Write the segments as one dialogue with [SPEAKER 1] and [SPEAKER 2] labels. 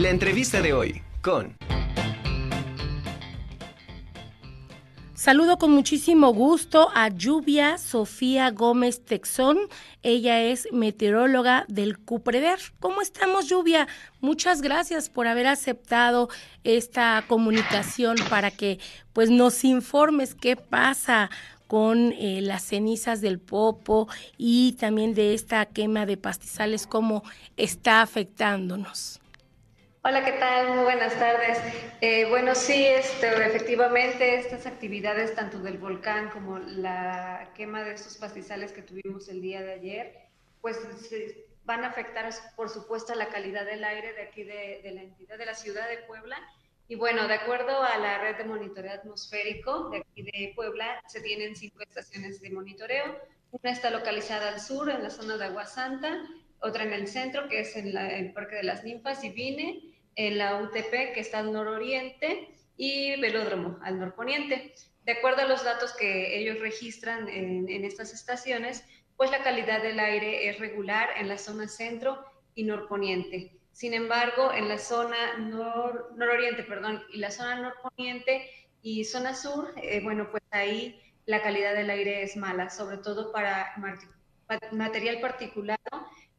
[SPEAKER 1] La entrevista de hoy con...
[SPEAKER 2] Saludo con muchísimo gusto a Lluvia Sofía Gómez Texón. Ella es meteoróloga del Cupreder. ¿Cómo estamos, Lluvia? Muchas gracias por haber aceptado esta comunicación para que pues nos informes qué pasa con eh, las cenizas del popo y también de esta quema de pastizales, cómo está afectándonos.
[SPEAKER 3] Hola, ¿qué tal? Muy buenas tardes. Eh, bueno, sí, este, efectivamente, estas actividades, tanto del volcán como la quema de estos pastizales que tuvimos el día de ayer, pues van a afectar, por supuesto, a la calidad del aire de aquí de, de la entidad de la ciudad de Puebla. Y bueno, de acuerdo a la red de monitoreo atmosférico de aquí de Puebla, se tienen cinco estaciones de monitoreo. Una está localizada al sur, en la zona de Agua Santa, otra en el centro, que es en el Parque de las Ninfas y Vine, en la UTP, que está al nororiente, y Velódromo, al norponiente. De acuerdo a los datos que ellos registran en, estas estaciones, pues la calidad del aire es regular en la zona centro y norponiente. Sin embargo, en la zona nororiente, perdón, y la zona norponiente y zona sur, eh, bueno, pues ahí la calidad del aire es mala, sobre todo para material particulado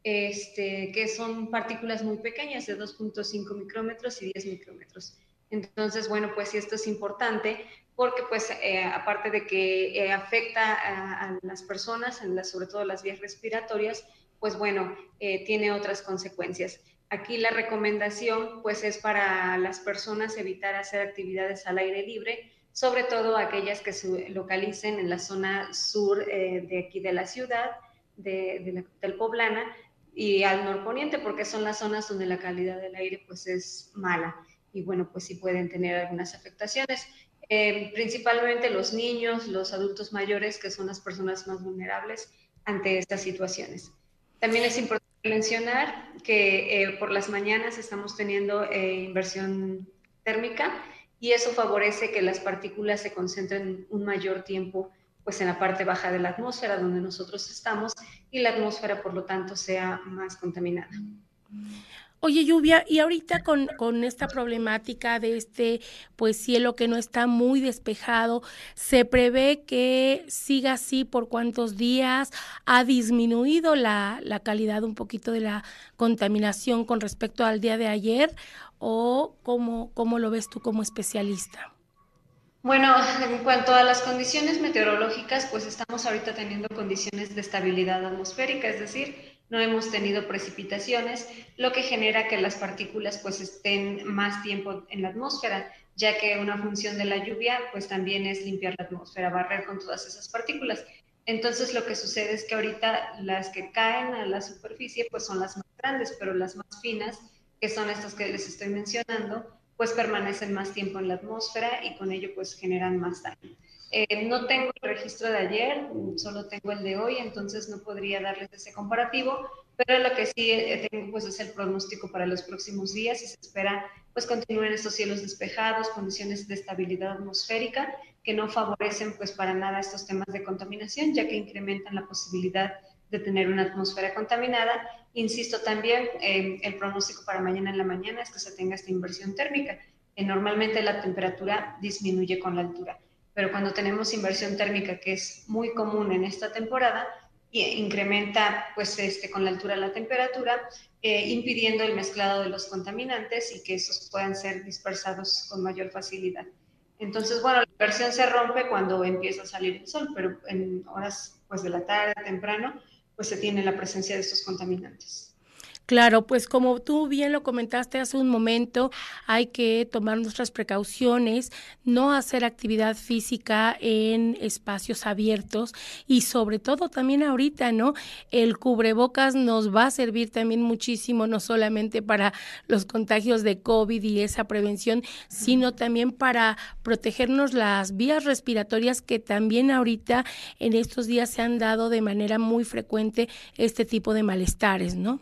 [SPEAKER 3] este, que son partículas muy pequeñas, de 2.5 micrómetros y 10 micrómetros. Entonces, bueno, pues esto es importante porque, pues, eh, aparte de que eh, afecta a, las personas, en sobre todo las vías respiratorias, pues, bueno, eh, tiene otras consecuencias. Aquí la recomendación, pues, es para las personas evitar hacer actividades al aire libre, sobre todo aquellas que se localicen en la zona sur de aquí de la ciudad, de, del Poblana, y al norponiente porque son las zonas donde la calidad del aire pues es mala. Y bueno pues sí pueden tener algunas afectaciones. Eh, principalmente los niños los adultos mayores que son las personas más vulnerables ante estas situaciones. También es importante mencionar que eh, por las mañanas estamos teniendo eh, inversión térmica y eso favorece que las partículas se concentren un mayor tiempo pues en la parte baja de la atmósfera donde nosotros estamos y la atmósfera por lo tanto sea más contaminada.
[SPEAKER 2] Oye, lluvia, y ahorita con, con, esta problemática de este pues cielo que no está muy despejado, ¿se prevé que siga así por cuántos días? ¿Ha disminuido la, la calidad un poquito de la contaminación con respecto al día de ayer? ¿O cómo, cómo lo ves tú como especialista?
[SPEAKER 3] Bueno, en cuanto a las condiciones meteorológicas, pues estamos ahorita teniendo condiciones de estabilidad atmosférica, es decir, no hemos tenido precipitaciones, lo que genera que las partículas pues estén más tiempo en la atmósfera, ya que una función de la lluvia pues también es limpiar la atmósfera, barrer con todas esas partículas. Entonces lo que sucede es que ahorita las que caen a la superficie pues son las más grandes, pero las más finas, que son estas que les estoy mencionando, pues permanecen más tiempo en la atmósfera y con ello pues generan más daño. Eh, no tengo el registro de ayer, solo tengo el de hoy, entonces no podría darles ese comparativo, pero lo que sí eh, tengo pues es el pronóstico para los próximos días y se espera pues continúen estos cielos despejados, condiciones de estabilidad atmosférica que no favorecen pues para nada estos temas de contaminación, ya que incrementan la posibilidad de tener una atmósfera contaminada. Insisto también, eh, el pronóstico para mañana en la mañana es que se tenga esta inversión térmica. que normalmente la temperatura disminuye con la altura, pero cuando tenemos inversión térmica, que es muy común en esta temporada, y incrementa pues este, con la altura la temperatura, eh, impidiendo el mezclado de los contaminantes y que esos puedan ser dispersados con mayor facilidad. Entonces, bueno, la inversión se rompe cuando empieza a salir el sol, pero en horas pues de la tarde, temprano, pues se tiene la presencia de estos contaminantes.
[SPEAKER 2] Claro, pues como tú bien lo comentaste hace un momento, hay que tomar nuestras precauciones, no hacer actividad física en espacios abiertos y sobre todo también ahorita, ¿no? El cubrebocas nos va a servir también muchísimo, no solamente para los contagios de COVID y esa prevención, sino también para protegernos las vías respiratorias que también ahorita en estos días se han dado de manera muy frecuente este tipo de malestares, ¿no?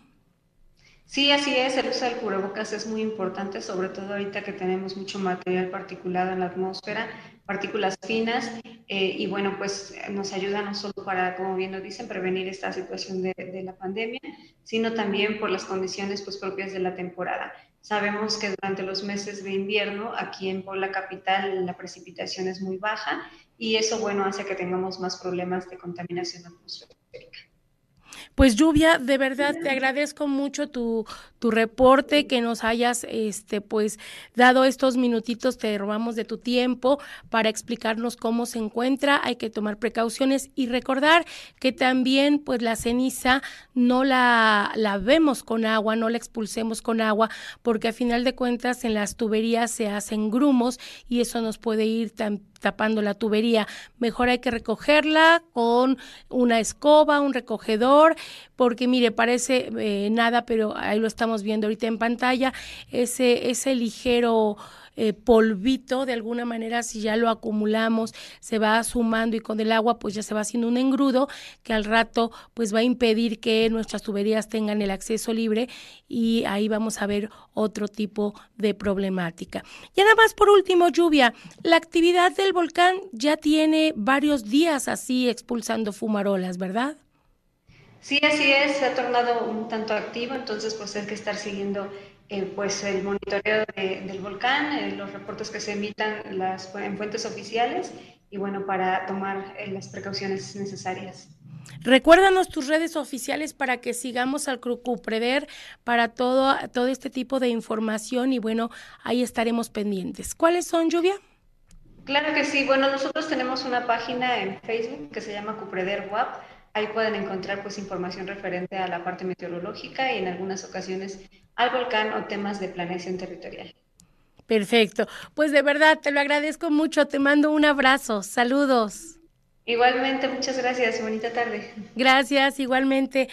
[SPEAKER 3] Sí, así es, el uso del cubrebocas es muy importante, sobre todo ahorita que tenemos mucho material particulado en la atmósfera, partículas finas eh, y bueno, pues nos ayuda no solo para, como bien lo dicen, prevenir esta situación de, de, la pandemia, sino también por las condiciones pues propias de la temporada. Sabemos que durante los meses de invierno aquí en Puebla Capital la precipitación es muy baja y eso bueno hace que tengamos más problemas de contaminación atmosférica.
[SPEAKER 2] Pues Lluvia, de verdad te agradezco mucho tu, tu reporte, que nos hayas este pues dado estos minutitos, te robamos de tu tiempo para explicarnos cómo se encuentra, hay que tomar precauciones y recordar que también pues la ceniza no la, la vemos con agua, no la expulsemos con agua, porque a final de cuentas en las tuberías se hacen grumos y eso nos puede ir tan tapando la tubería. Mejor hay que recogerla con una escoba, un recogedor, porque mire, parece eh, nada, pero ahí lo estamos viendo ahorita en pantalla, ese, ese ligero eh, polvito, de alguna manera, si ya lo acumulamos, se va sumando y con el agua, pues ya se va haciendo un engrudo que al rato, pues va a impedir que nuestras tuberías tengan el acceso libre y ahí vamos a ver otro tipo de problemática. Y nada más por último, lluvia, la actividad del volcán ya tiene varios días así expulsando fumarolas, ¿verdad?
[SPEAKER 3] Sí, así es, se ha tornado un tanto activo, entonces pues hay que estar siguiendo eh, pues el monitoreo del volcán, eh, los reportes que se emitan las, en fuentes oficiales y bueno, para tomar eh, las precauciones necesarias.
[SPEAKER 2] Recuérdanos tus redes oficiales para que sigamos al Crucupreder para todo, todo este tipo de información y bueno, ahí estaremos pendientes. ¿Cuáles son, Lluvia?
[SPEAKER 3] Claro que sí. Bueno, nosotros tenemos una página en Facebook que se llama Cupreder WAP. Ahí pueden encontrar pues información referente a la parte meteorológica y en algunas ocasiones al volcán o temas de planeación territorial.
[SPEAKER 2] Perfecto. Pues de verdad te lo agradezco mucho. Te mando un abrazo. Saludos.
[SPEAKER 3] Igualmente, muchas gracias. Bonita tarde.
[SPEAKER 2] Gracias, igualmente.